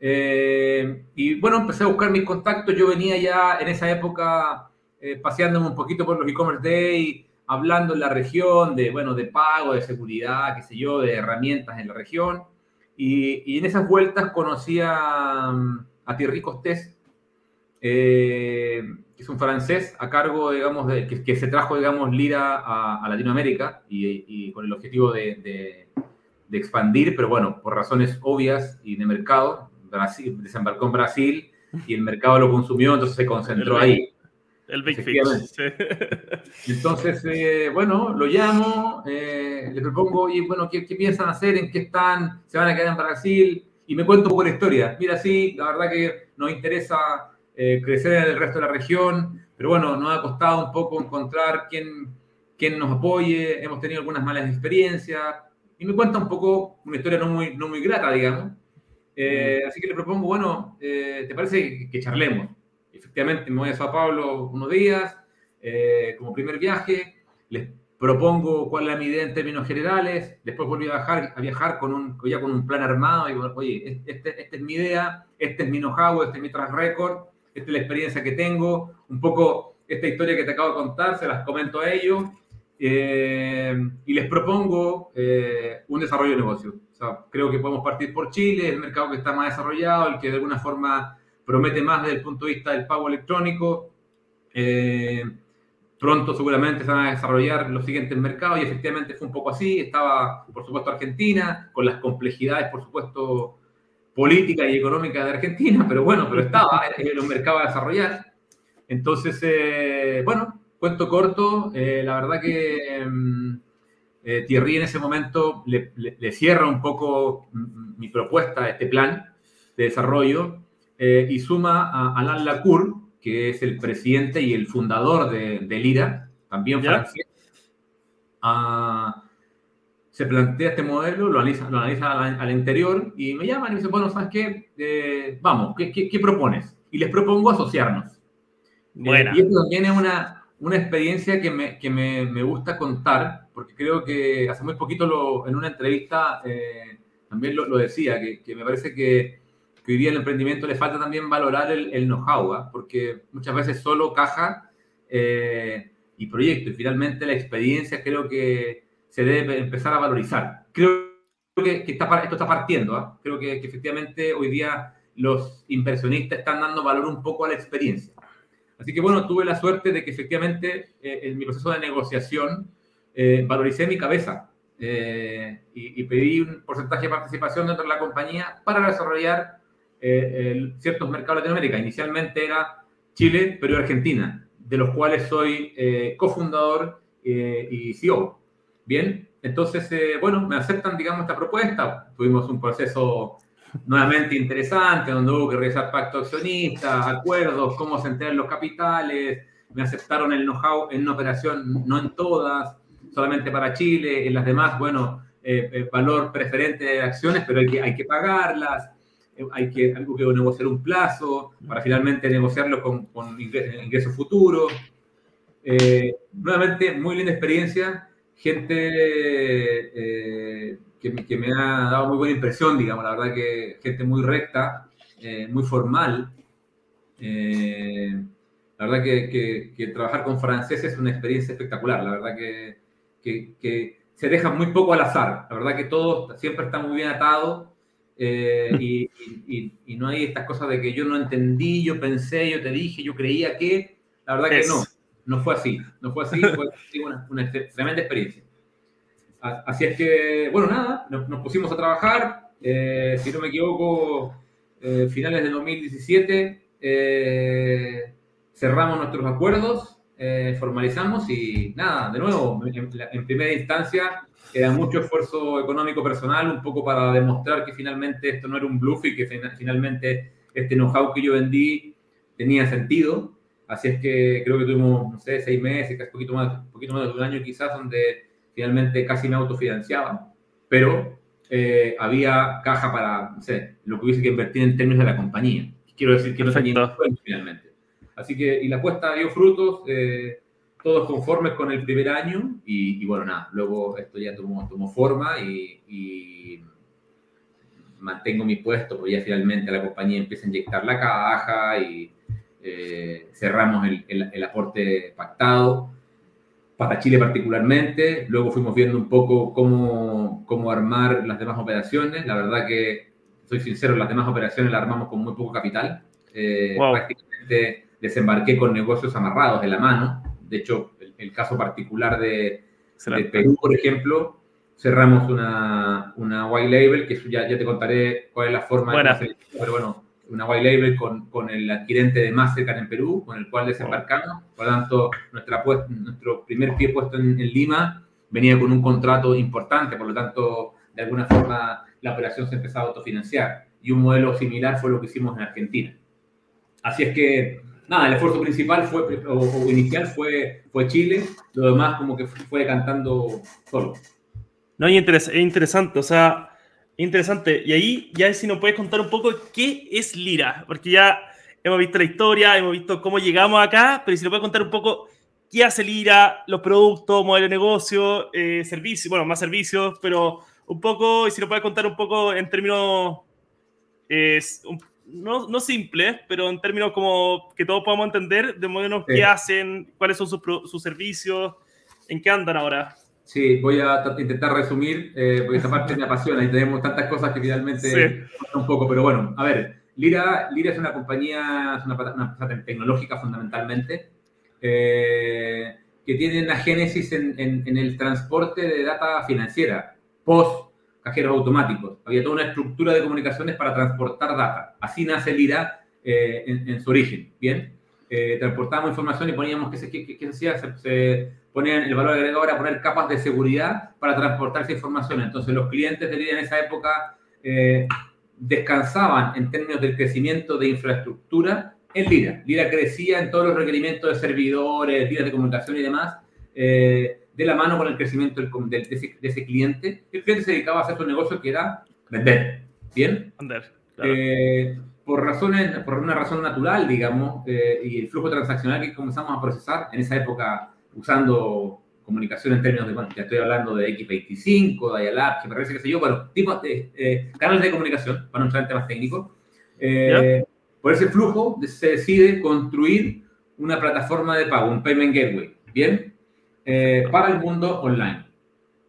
Eh, y bueno, empecé a buscar mis contactos. Yo venía ya en esa época eh, paseándome un poquito por los e-commerce day hablando en la región de, bueno, de pago, de seguridad, qué sé yo, de herramientas en la región. Y, y en esas vueltas conocí a, a Thierry Costés, eh, que es un francés a cargo, digamos, de, que, que se trajo, digamos, Lira a, a Latinoamérica y, y, con el objetivo de, de, de, expandir, pero bueno, por razones obvias y de mercado, Brasil, desembarcó en Brasil y el mercado lo consumió, entonces se concentró ahí. El Big Fix. Entonces, eh, bueno, lo llamo, eh, le propongo, y bueno, ¿qué, ¿qué, piensan hacer? ¿En qué están? ¿Se van a quedar en Brasil? Y me cuento un poco la historia. Mira, sí, la verdad que nos interesa eh, crecer en el resto de la región, pero bueno, nos ha costado un poco encontrar quién, quién nos apoye, hemos tenido algunas malas experiencias, y me cuenta un poco una historia no muy, no muy grata, digamos. Eh, así que le propongo, bueno, eh, ¿te parece que charlemos? Efectivamente me voy a Sao Paulo unos días, eh, como primer viaje, les propongo cuál es mi idea en términos generales, después volví a viajar, a viajar con un, ya con un plan armado, y digo, oye, esta este es mi idea, este es mi know-how, este es mi track record, esta es la experiencia que tengo, un poco esta historia que te acabo de contar, se las comento a ellos, eh, y les propongo eh, un desarrollo de negocio. O sea, creo que podemos partir por Chile, el mercado que está más desarrollado, el que de alguna forma promete más desde el punto de vista del pago electrónico. Eh, pronto seguramente se van a desarrollar los siguientes mercados y efectivamente fue un poco así. Estaba, por supuesto, Argentina, con las complejidades, por supuesto, políticas y económicas de Argentina, pero bueno, pero estaba, en un mercado a desarrollar. Entonces, eh, bueno, cuento corto, eh, la verdad que mm, eh, Thierry en ese momento le, le, le, cierra un poco mi propuesta, este plan de desarrollo, eh, y suma a Alain Lacour, que es el presidente y el fundador de, de Lira, también francés. Ah, se plantea este modelo, lo analiza, lo analiza al, interior y me llaman y me dicen, bueno, ¿sabes qué? Eh, vamos, ¿qué, ¿qué, qué, propones? Y les propongo asociarnos. Bueno. Eh, y esto también es una, una experiencia que, me, que me, me, gusta contar, porque creo que hace muy poquito lo, en una entrevista eh, también lo, lo decía, que, que, me parece que que hoy día el emprendimiento le falta también valorar el, el know-how, ¿eh? porque muchas veces solo caja eh, y proyecto, y finalmente la experiencia creo que se debe empezar a valorizar. Creo que, que está, esto está partiendo, ¿eh? creo que, que, efectivamente hoy día los inversionistas están dando valor un poco a la experiencia. Así que bueno, tuve la suerte de que efectivamente eh, en mi proceso de negociación eh, valoricé mi cabeza eh, y, y, pedí un porcentaje de participación dentro de la compañía para desarrollar eh, ciertos mercados de Latinoamérica. Inicialmente era Chile, Perú y Argentina, de los cuales soy eh, cofundador eh, y CEO. Bien, entonces, eh, bueno, me aceptan, digamos, esta propuesta. Tuvimos un proceso nuevamente interesante, donde hubo que realizar pacto accionista, acuerdos, cómo se los capitales, me aceptaron el know-how en una operación, no en todas, solamente para Chile, en las demás, bueno, eh, valor preferente de acciones, pero hay que pagarlas hay que, algo que negociar un plazo para finalmente negociarlo con, con ingresos futuros. Eh, nuevamente, muy linda experiencia, gente eh, que, que, me ha dado muy buena impresión, digamos, la verdad que gente muy recta, eh, muy formal. Eh, la verdad que, que, que, trabajar con franceses es una experiencia espectacular, la verdad que, que se deja muy poco al azar, la verdad que todo siempre está muy bien atado eh, y, y, no hay estas cosas de que yo no entendí, yo pensé, yo te dije, yo creía que. La verdad que no, no fue así. No fue así, fue una, una tremenda experiencia. Así es que, bueno, nada, nos, pusimos a trabajar. Eh, si no me equivoco, eh, finales de 2017 cerramos nuestros acuerdos, formalizamos y nada, de nuevo, en primera instancia era mucho esfuerzo económico personal, un poco para demostrar que finalmente esto no era un bluff y que finalmente este know-how que yo vendí tenía sentido. Así es que creo que tuvimos, no sé, seis meses, casi poquito más, poquito más de un año quizás, donde finalmente casi me autofinanciaba, pero eh, había caja para, no sé, lo que hubiese que invertir en términos de la compañía. Quiero decir que no tenía finalmente. Así que, y la apuesta dio frutos. Eh, todos conformes con el primer año y, bueno, nada, luego esto ya tomó, tomó forma y, mantengo mi puesto, porque ya finalmente la compañía empieza a inyectar la caja y eh, cerramos el, el, aporte pactado para Chile particularmente. Luego fuimos viendo un poco cómo, cómo armar las demás operaciones. La verdad que, soy sincero, las demás operaciones las armamos con muy poco capital. Eh, prácticamente desembarqué con negocios amarrados de la mano de hecho, el, caso particular de, Perú, por ejemplo, cerramos una, una white label, que ya, ya te contaré cuál es la forma de hacer, pero bueno, una white label con, con, el adquirente de Mastercard en Perú, con el cual desembarcamos. Por lo tanto, nuestra, nuestro primer pie puesto en, Lima venía con un contrato importante, por lo tanto, de alguna forma la operación se empezaba a autofinanciar. Y un modelo similar fue lo que hicimos en Argentina. Así es que nada, el esfuerzo principal fue, o, inicial fue, fue Chile, lo demás como que fue cantando solo. No, es, interesante, o sea, interesante. Y ahí ya si nos puedes contar un poco qué es Lira, porque ya hemos visto la historia, hemos visto cómo llegamos acá, pero si nos puedes contar un poco qué hace Lira, los productos, modelo de negocio, eh, servicios, bueno, más servicios, pero un poco, y si nos puedes contar un poco en términos, es un, no, no simple, pero en términos como que todos podamos entender, de modo qué hacen, cuáles son sus, sus, servicios, en qué andan ahora. Sí, voy a intentar resumir, eh, porque esta parte me apasiona y tenemos tantas cosas que finalmente un poco, pero bueno, a ver, Lira, Lira es una compañía, es una, empresa tecnológica fundamentalmente, eh, que tiene una génesis en, en, en el transporte de data financiera, post cajeros automáticos. Había toda una estructura de comunicaciones para transportar data. Así nace el eh, en, su origen. Bien, eh, transportábamos información y poníamos, ¿qué se, qué, se hacía? Se, ponían el valor agregado a poner capas de seguridad para transportar esa información. Entonces los clientes del IRA en esa época eh, descansaban en términos del crecimiento de infraestructura en Lira. Lira crecía en todos los requerimientos de servidores, vías de comunicación y demás. Eh, de la mano con el crecimiento de, ese, cliente. El cliente se dedicaba a hacer su negocio que era vender. ¿Bien? Vender. Eh, por, razones, por una razón natural, digamos, eh, y el flujo transaccional que comenzamos a procesar en esa época usando comunicación en términos de, bueno, ya estoy hablando de X25, de IALAP, que parece que sé yo, pero tipo de eh, canales de comunicación, para no entrar en temas técnicos. Por ese flujo se decide construir una plataforma de pago, un payment gateway. Bien, eh, para el mundo online.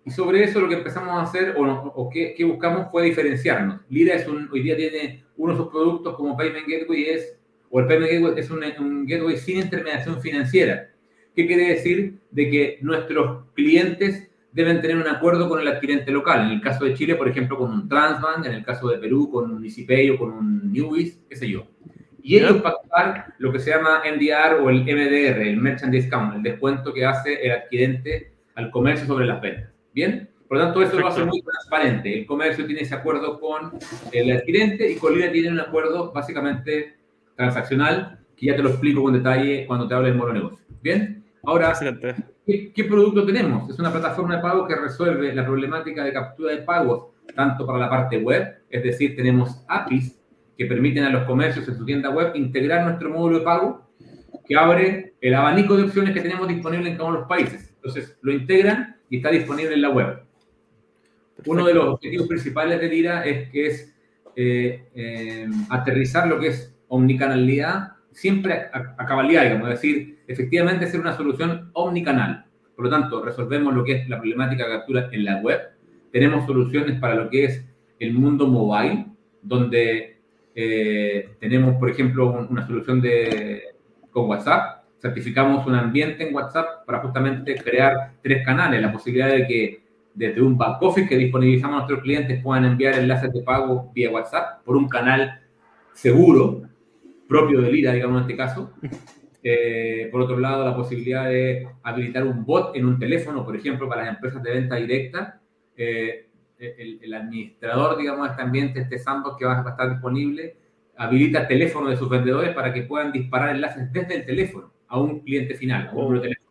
Y sobre eso lo que empezamos a hacer o, o qué, buscamos fue diferenciarnos. Lira es un, hoy día tiene uno de sus productos como Payment Gateway es, o el Payment Gateway es un, un gateway sin intermediación financiera. ¿Qué quiere decir? De que nuestros clientes deben tener un acuerdo con el adquirente local. En el caso de Chile, por ejemplo, con un Transbank, en el caso de Perú, con un EasyPay o con un Newbies, qué sé yo y ellos pactar lo que se llama MDR o el MDR, el Merchant Discount, el descuento que hace el adquirente al comercio sobre las ventas. ¿Bien? Por lo tanto, eso lo hace muy transparente. El comercio tiene ese acuerdo con el adquirente y Colina tiene un acuerdo básicamente transaccional, que ya te lo explico con detalle cuando te hable del modo negocio. ¿Bien? Ahora, ¿qué, ¿qué, producto tenemos? Es una plataforma de pago que resuelve la problemática de captura de pagos, tanto para la parte web, es decir, tenemos APIs que permiten a los comercios en su tienda web integrar nuestro módulo de pago que abre el abanico de opciones que tenemos disponible en cada uno de los países. Entonces, lo integran y está disponible en la web. Uno de los objetivos principales de Lira es que es eh, eh, aterrizar lo que es omnicanalidad siempre a, a, cabalidad, digamos, es decir, efectivamente ser una solución omnicanal. Por lo tanto, resolvemos lo que es la problemática de captura en la web, tenemos soluciones para lo que es el mundo mobile, donde eh, tenemos, por ejemplo, una solución de, con WhatsApp. Certificamos un ambiente en WhatsApp para justamente crear tres canales, la posibilidad de que desde un back office que disponibilizamos a nuestros clientes puedan enviar enlaces de pago vía WhatsApp por un canal seguro, propio de Lira, digamos en este caso. Eh, por otro lado, la posibilidad de habilitar un bot en un teléfono, por ejemplo, para las empresas de venta directa. Eh, el, administrador, digamos, de este ambiente, este sandbox que va a estar disponible, habilita teléfono de sus vendedores para que puedan disparar enlaces desde el teléfono a un cliente final, a un número de teléfono.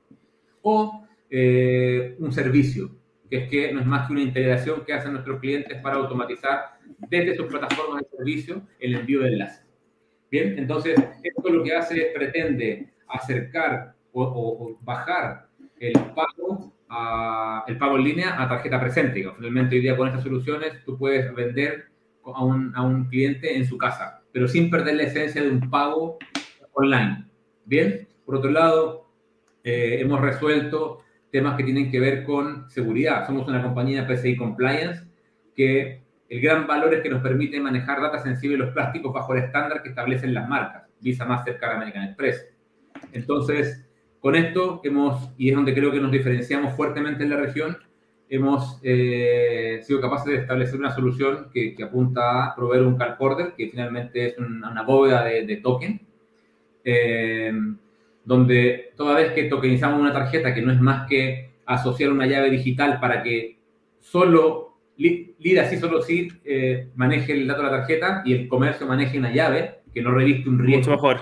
O eh, un servicio, que es que no es más que una integración que hacen nuestros clientes para automatizar desde sus plataformas de servicio el envío de enlaces. Bien, entonces, esto lo que hace es pretende acercar o, bajar el pago, a, el pago en línea a tarjeta presente. Finalmente, hoy día con estas soluciones tú puedes vender a un, a un cliente en su casa, pero sin perder la esencia de un pago online. Bien, por otro lado, eh, hemos resuelto temas que tienen que ver con seguridad. Somos una compañía PCI Compliance que el gran valor es que nos permite manejar datos sensibles los plásticos bajo el estándar que establecen las marcas, Visa, Mastercard, American Express. Entonces, con esto hemos, y es donde creo que nos diferenciamos fuertemente en la región, hemos eh, sido capaces de establecer una solución que, apunta a proveer un calcorder, que finalmente es una, bóveda de, token, eh, donde toda vez que tokenizamos una tarjeta, que no es más que asociar una llave digital para que solo Lira sí solo sí eh, maneje el dato de la tarjeta y el comercio maneje una llave que no reviste un riesgo. Mucho mejor.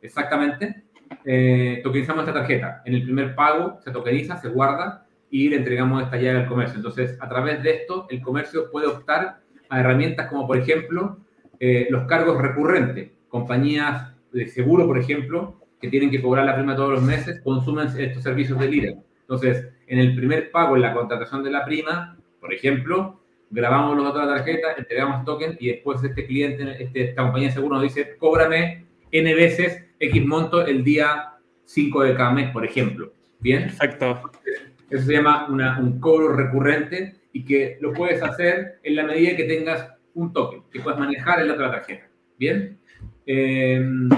Exactamente. Eh, tokenizamos esta tarjeta. En el primer pago se tokeniza, se guarda y le entregamos esta llave al comercio. Entonces, a través de esto, el comercio puede optar a herramientas como, por ejemplo, eh, los cargos recurrentes. Compañías de seguro, por ejemplo, que tienen que cobrar la prima todos los meses, consumen estos servicios de Lira. Entonces, en el primer pago, en la contratación de la prima, por ejemplo, grabamos los datos de la tarjeta, entregamos token y después este cliente, este, esta compañía de seguro nos dice, cóbrame N veces X monto el día 5 de cada mes, por ejemplo. ¿Bien? Exacto. Eso se llama un cobro recurrente y que lo puedes hacer en la medida que tengas un token, que puedes manejar de la tarjeta. ¿Bien? Em,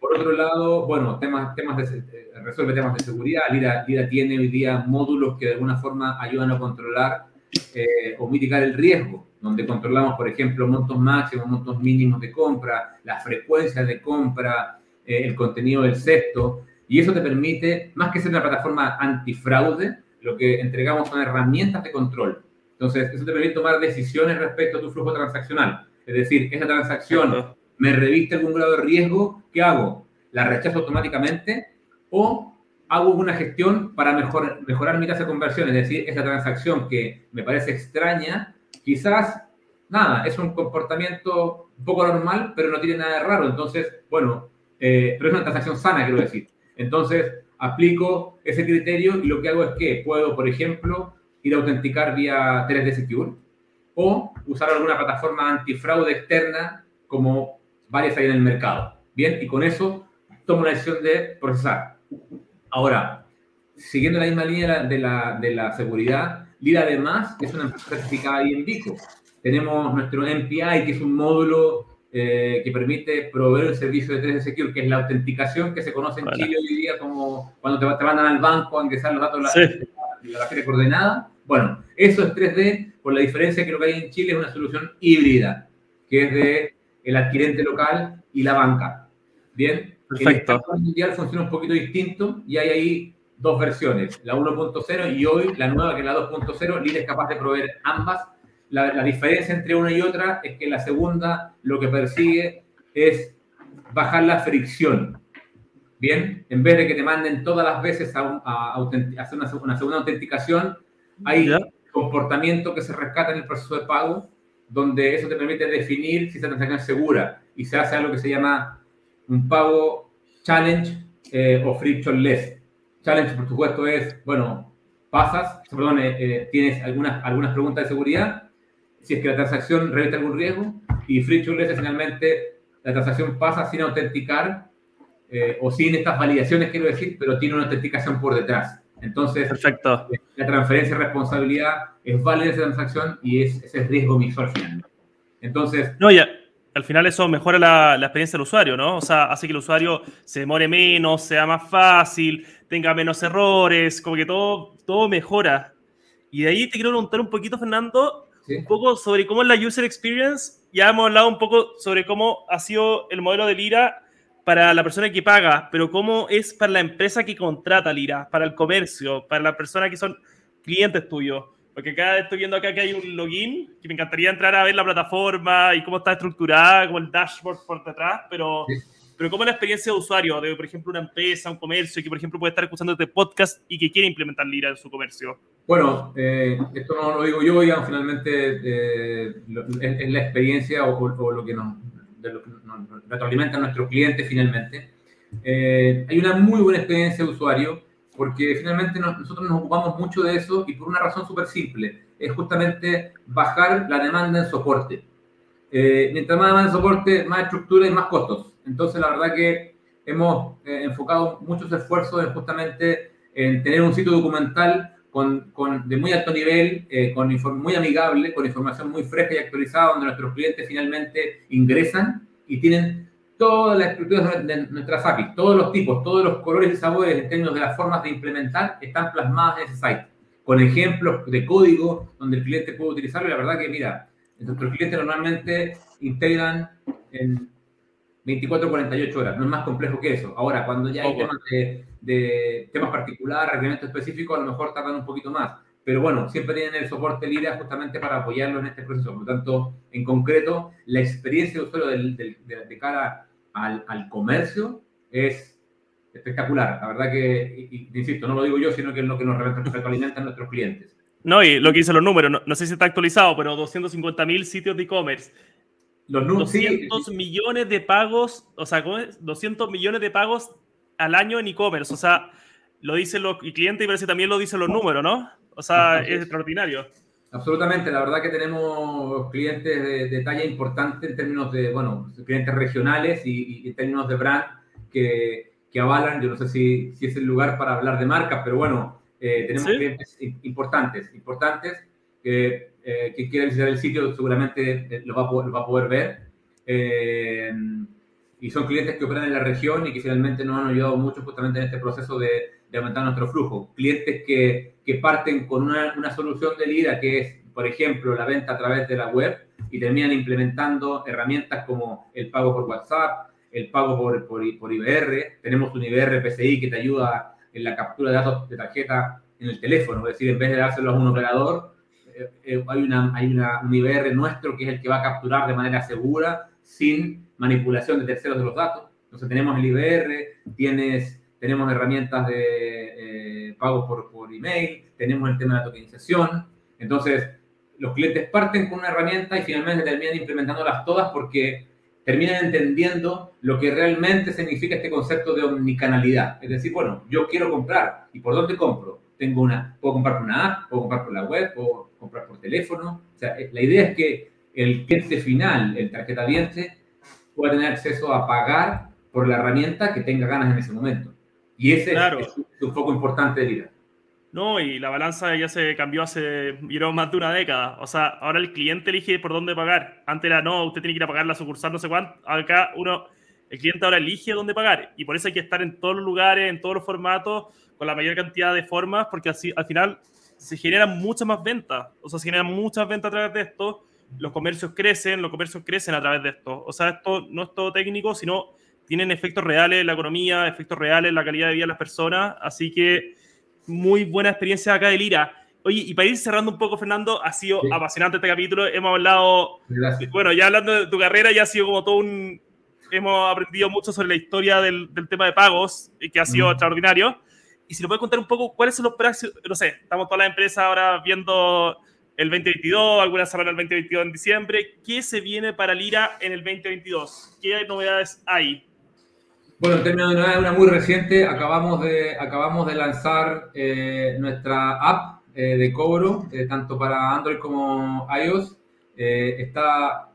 por otro lado, bueno, temas, temas de, eh, resuelve temas de seguridad. Lira, Lira tiene hoy día módulos que de alguna forma ayudan a controlar eh, o mitigar el riesgo, donde controlamos, por ejemplo, montos máximos, montos mínimos de compra, la frecuencia de compra, eh, el contenido del sexto, y eso te permite, más que ser una plataforma antifraude, lo que entregamos son herramientas de control. Entonces, eso te permite tomar decisiones respecto a tu flujo transaccional. Es decir, esa transacción me reviste algún grado de riesgo, ¿qué hago? ¿La rechazo automáticamente o hago una gestión para mejor, mejorar mi tasa de conversión, es decir, esa transacción que me parece extraña, quizás, nada, es un comportamiento un poco normal, pero no tiene nada de raro. Entonces, bueno, eh, pero es una transacción sana, quiero decir. Entonces, aplico ese criterio y lo que hago es que puedo, por ejemplo, ir a autenticar vía 3D Secure o usar alguna plataforma antifraude externa como varias hay en el mercado. Bien, y con eso tomo la decisión de procesar. Ahora, siguiendo la misma línea de la, de la seguridad, Lira además es una empresa certificada ahí en Vico. Tenemos nuestro MPI, que es un módulo eh, que permite proveer el servicio de 3D Secure, que es la autenticación que se conoce en Chile hoy día como cuando te, te, mandan al banco a ingresar los datos de la, sí. coordenada. Bueno, eso es 3D, por la diferencia que lo que hay en Chile es una solución híbrida, que es de el adquirente local y la banca. Bien, Perfecto. El mundial funciona un poquito distinto y hay ahí dos versiones, la 1.0 y hoy la nueva que es la 2.0. Lira es capaz de proveer ambas. La, la, diferencia entre una y otra es que la segunda lo que persigue es bajar la fricción. Bien, en vez de que te manden todas las veces a, a, a hacer una, una, segunda autenticación, hay ¿Ya? comportamiento que se rescata en el proceso de pago, donde eso te permite definir si esa transacción es segura y se hace algo que se llama un pago challenge eh, o frictionless. Challenge, por supuesto, es, bueno, pasas, perdón, eh, eh, tienes algunas, algunas preguntas de seguridad, si es que la transacción reviste algún riesgo, y es finalmente la transacción pasa sin autenticar eh, o sin estas validaciones, quiero decir, pero tiene una autenticación por detrás. Entonces, Perfecto. la transferencia de responsabilidad es válida esa transacción y es, ese es riesgo emisor finalmente. Entonces... No, ya, al final eso mejora la, la, experiencia del usuario, ¿no? O sea, hace que el usuario se demore menos, sea más fácil, tenga menos errores, como que todo, todo mejora. Y de ahí te quiero preguntar un poquito, Fernando, ¿Sí? un poco sobre cómo es la user experience. Ya hemos hablado un poco sobre cómo ha sido el modelo de Lira para la persona que paga, pero cómo es para la empresa que contrata Lira, para el comercio, para las personas que son clientes tuyos. Porque acá estoy viendo acá que hay un login, que me encantaría entrar a ver la plataforma y cómo está estructurada, como el dashboard por detrás, pero, sí. Pero cómo es la experiencia de usuario de, por ejemplo, una empresa, un comercio, que por ejemplo puede estar escuchando este podcast y que quiere implementar Lira en su comercio. Bueno, eh, esto no lo digo yo, ya finalmente eh, es, la experiencia o, o, lo que nos, de lo que nos retroalimenta a nuestros clientes finalmente. Eh, hay una muy buena experiencia de usuario porque finalmente nosotros nos ocupamos mucho de eso y por una razón súper simple, es justamente bajar la demanda en soporte. Eh, mientras más demanda en soporte, más estructura y más costos. Entonces, la verdad que hemos eh, enfocado muchos esfuerzos en justamente en tener un sitio documental con, con, de muy alto nivel, eh, con muy amigable, con información muy fresca y actualizada, donde nuestros clientes finalmente ingresan y tienen todas las estructuras de nuestras APIs, todos los tipos, todos los colores y sabores en términos de las formas de implementar están plasmadas en ese site, con ejemplos de código donde el cliente puede utilizarlo. Y la verdad que, mira, nuestros clientes normalmente integran en 24 48 horas, no es más complejo que eso. Ahora, cuando ya hay temas, de, de, temas particulares, reglamentos específicos, a lo mejor tardan un poquito más. Pero bueno, siempre tienen el soporte LIRA justamente para apoyarlo en este proceso. Por lo tanto, en concreto, la experiencia de usuario del, del, de, de cara al, al, comercio es espectacular. La verdad que, y, y, insisto, no lo digo yo, sino que es lo que nos retroalimentan nuestros clientes. No, y lo que dicen los números, no, no sé si está actualizado, pero 250 mil sitios de e-commerce. Los 200 sí. millones de pagos, o sea, 200 millones de pagos al año en e-commerce. O sea, lo dicen los clientes y parece que también lo dicen los números, ¿no? O sea, es extraordinario. Absolutamente, la verdad que tenemos clientes de, de, talla importante en términos de, bueno, clientes regionales y, y en términos de brand que, que, avalan, yo no sé si, si, es el lugar para hablar de marcas, pero bueno, eh, tenemos ¿Sí? clientes importantes, importantes, que eh, quien quiera visitar el sitio seguramente eh, lo va lo va a poder ver. Eh, y son clientes que operan en la región y que finalmente nos han ayudado mucho justamente en este proceso de, de aumentar nuestro flujo. Clientes que, que parten con una, una, solución de LIDA que es, por ejemplo, la venta a través de la web y terminan implementando herramientas como el pago por WhatsApp, el pago por, por, por IBR. Tenemos un IBR PCI que te ayuda en la captura de datos de tarjeta en el teléfono, es decir, en vez de dárselo a un operador, eh, eh, hay, una, hay una, un IBR nuestro que es el que va a capturar de manera segura, sin manipulación de terceros de los datos. Entonces tenemos el IBR, tienes, tenemos herramientas de eh, pago por, por email, tenemos el tema de la tokenización. Entonces, los clientes parten con una herramienta y finalmente terminan implementándolas todas porque terminan entendiendo lo que realmente significa este concepto de omnicanalidad. Es decir, bueno, yo quiero comprar, ¿y por dónde compro? Tengo una, puedo comprar por una app, puedo comprar por la web, puedo comprar por teléfono. O sea, la idea es que el cliente final, el tarjeta diente, pueda tener acceso a pagar por la herramienta que tenga ganas en ese momento. Y ese claro. es, es un foco importante de vida. No, y la balanza ya se cambió hace yo más de una década. O sea, ahora el cliente elige por dónde pagar. Antes era, no, usted tiene que ir a pagar la sucursal, no sé cuánto. Acá uno, el cliente ahora elige dónde pagar. Y por eso hay que estar en todos los lugares, en todos los formatos, con la mayor cantidad de formas, porque así al final se generan muchas más ventas. O sea, se generan muchas ventas a través de esto. Los comercios crecen, los comercios crecen a través de esto. O sea, esto no es todo técnico, sino tienen efectos reales en la economía, efectos reales en la calidad de vida de las personas. Así que muy buena experiencia acá de Lira. Oye, y para ir cerrando un poco, Fernando, ha sido sí. apasionante este capítulo. Hemos hablado, Gracias. bueno, ya hablando de tu carrera, ya ha sido como todo un... Hemos aprendido mucho sobre la historia del, del tema de pagos, y que ha sido mm. extraordinario. Y si nos puedes contar un poco cuáles son los próximos, no sé, estamos todas las empresas ahora viendo el 2022, algunas cerraron el 2022 en diciembre. ¿Qué se viene para Lira en el 2022? ¿Qué novedades hay? Bueno, en términos de novedades, una muy reciente, acabamos de, acabamos de lanzar eh, nuestra app eh, de cobro, eh, tanto para Android como iOS. Eh, está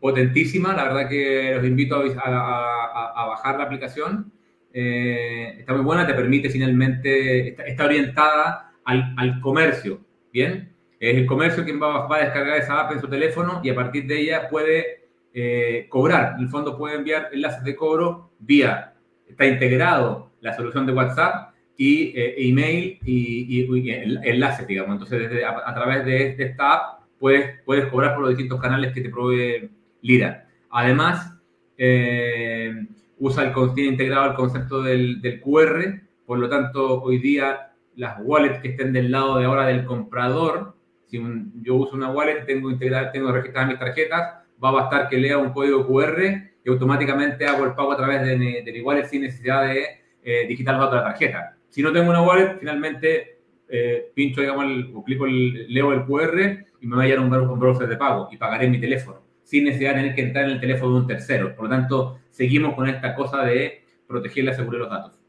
potentísima, la verdad que los invito a, a, a bajar la aplicación. Eh, está muy buena, te permite finalmente, está, está orientada al, al, comercio, ¿bien? Es el comercio quien va, a descargar esa app en su teléfono y a partir de ella puede eh, cobrar. En el fondo puede enviar enlaces de cobro vía, está integrado la solución de WhatsApp y eh, email y, y, enlaces, digamos. Entonces, desde, a, través de, esta app puedes, puedes cobrar por los distintos canales que te provee Lira. Además, eh, usa el, tiene integrado el concepto del, del, QR, por lo tanto, hoy día las wallets que estén del lado de ahora del comprador, si yo uso una wallet, tengo, integrar, tengo registradas mis tarjetas, va a bastar que lea un código QR y automáticamente hago el pago a través de, de mi wallet sin necesidad de eh, digitar la tarjeta. Si no tengo una wallet, finalmente eh, pincho, digamos, el, o clico el, leo el QR y me va a llegar un, un browser de pago y pagaré mi teléfono, sin necesidad de tener que entrar en el teléfono de un tercero. Por lo tanto, seguimos con esta cosa de proteger la seguridad de los datos.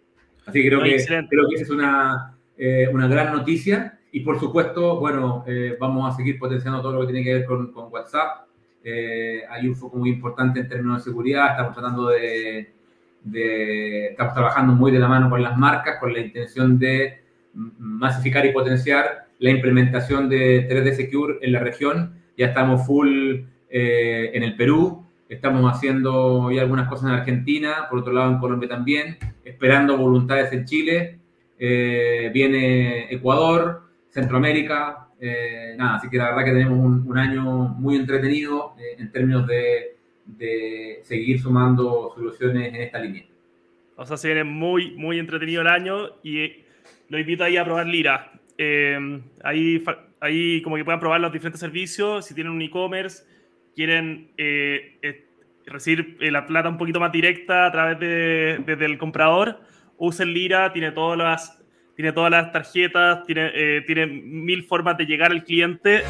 Así que creo, que, creo que esa es una, eh, una gran noticia. Y por supuesto, bueno, vamos a seguir potenciando todo lo que tiene que ver con, con WhatsApp. hay un foco muy importante en términos de seguridad. Estamos tratando de, estamos trabajando muy de la mano con las marcas con la intención de masificar y potenciar la implementación de 3D Secure en la región. Ya estamos full eh, en el Perú, estamos haciendo ya algunas cosas en Argentina, por otro lado en Colombia también, esperando voluntades en Chile, eh, viene Ecuador, Centroamérica, eh, nada, así que la verdad que tenemos un, año muy entretenido en términos de seguir sumando soluciones en esta línea. O sea, se viene muy, muy entretenido el año y lo invito ahí a probar Lira. Eh, ahí, ahí como que puedan probar los diferentes servicios, si tienen un e-commerce, quieren eh, eh, recibir la plata un poquito más directa a través de, del comprador, usen Lira, tiene todas las, tiene todas las tarjetas, tiene, tiene mil formas de llegar al cliente.